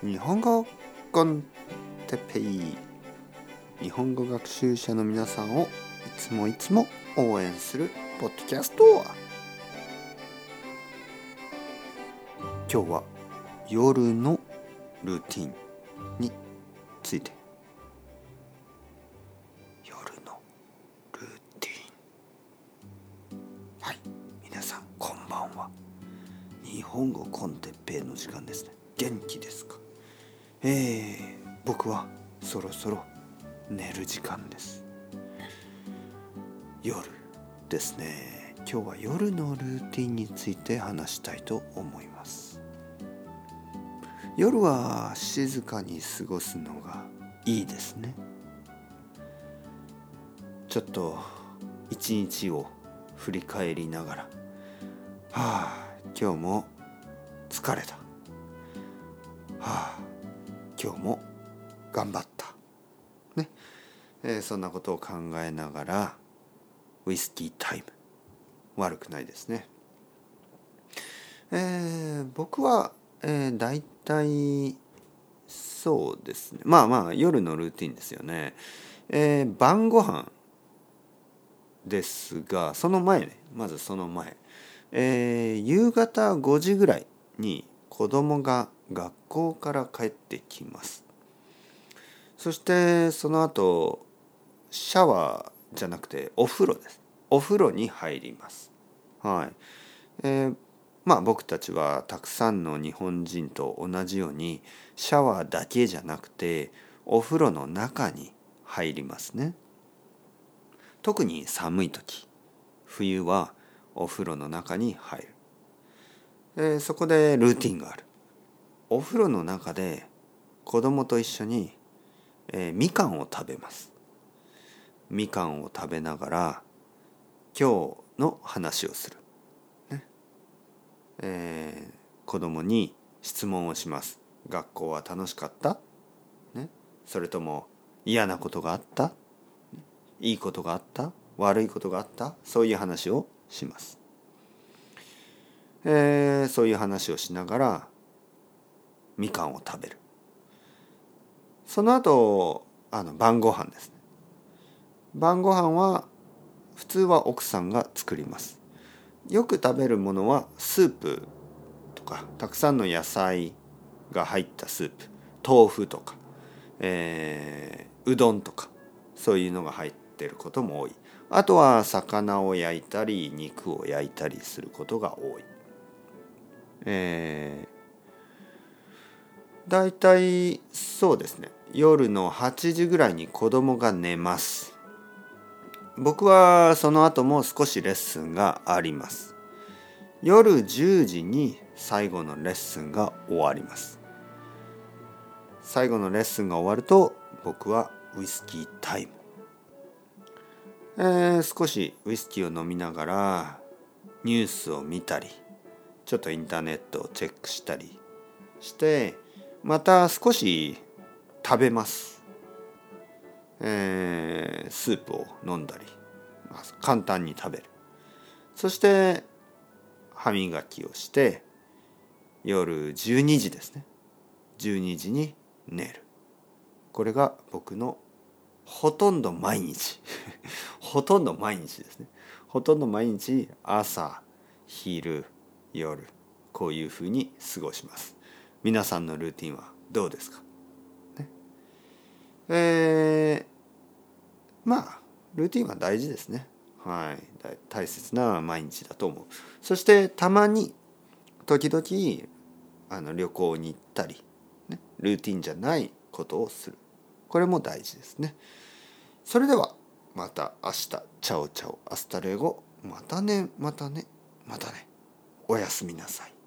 日本語コンテペイ日本語学習者の皆さんをいつもいつも応援するポッドキャスト今日は夜のルーティンについて夜のルーティンはい皆さんこんばんは日本語コンテッペイの時間ですね。元気ですか？えー、僕はそろそろ寝る時間です。夜ですね。今日は夜のルーティンについて話したいと思います。夜は静かに過ごすのがいいですね。ちょっと一日を振り返りながらはあ今日も疲れた。はあ今日も頑張った。ね、えー、そんなことを考えながらウイスキータイム。悪くないですね。えー、僕は、えー、大体そうですね。まあまあ夜のルーティンですよね、えー、晩ご飯ですがその前ね。まずその前、えー、夕方5時ぐらいに子供が学校から帰ってきます。そしてその後シャワーじゃなくてお風呂です。お風呂に入ります。はい。えー、まあ僕たちはたくさんの日本人と同じようにシャワーだけじゃなくてお風呂の中に入りますね。特に寒い時冬はお風呂の中に入る、え、そこでルーティンがある。お風呂の中で子供と一緒に、えー、みかんを食べます。みかんを食べながら今日の話をする、ね。えー、子供に質問をします。学校は楽しかった、ね、それとも嫌なことがあった？いいことがあった？悪いことがあった？そういう話をします、えー、そういう話をしながらみかんを食べる。その後あの晩ご飯ですね。晩ご飯は普通は奥さんが作ります。よく食べるものはスープとかたくさんの野菜が入ったスープ。豆腐とか、えー、うどんとかそういうのが入ってることも多い。あとは魚を焼いたり肉を焼いたりすることが多い、えーだいたいそうですね。夜の8時ぐらいに子供が寝ます。僕はその後も少しレッスンがあります。夜10時に最後のレッスンが終わります。最後のレッスンが終わると僕はウイスキータイム。えー、少しウイスキーを飲みながらニュースを見たりちょっとインターネットをチェックしたりしてまた少し食べます、えー、スープを飲んだり、まあ、簡単に食べる。そして歯磨きをして夜12時ですね。12時に寝る。これが僕のほとんど毎日。ほとんど毎日ですね。ほとんど毎日朝昼夜こういうふうに過ごします。皆さんのルーティンはどうですか、ね、えー、まあルーティンは大事ですね。はい。大切な毎日だと思う。そしてたまに時々あの旅行に行ったり、ね、ルーティンじゃないことをする。これも大事ですね。それではまた明日。 Chao chao。Hasta luego。またねまたねまたね。おやすみなさい。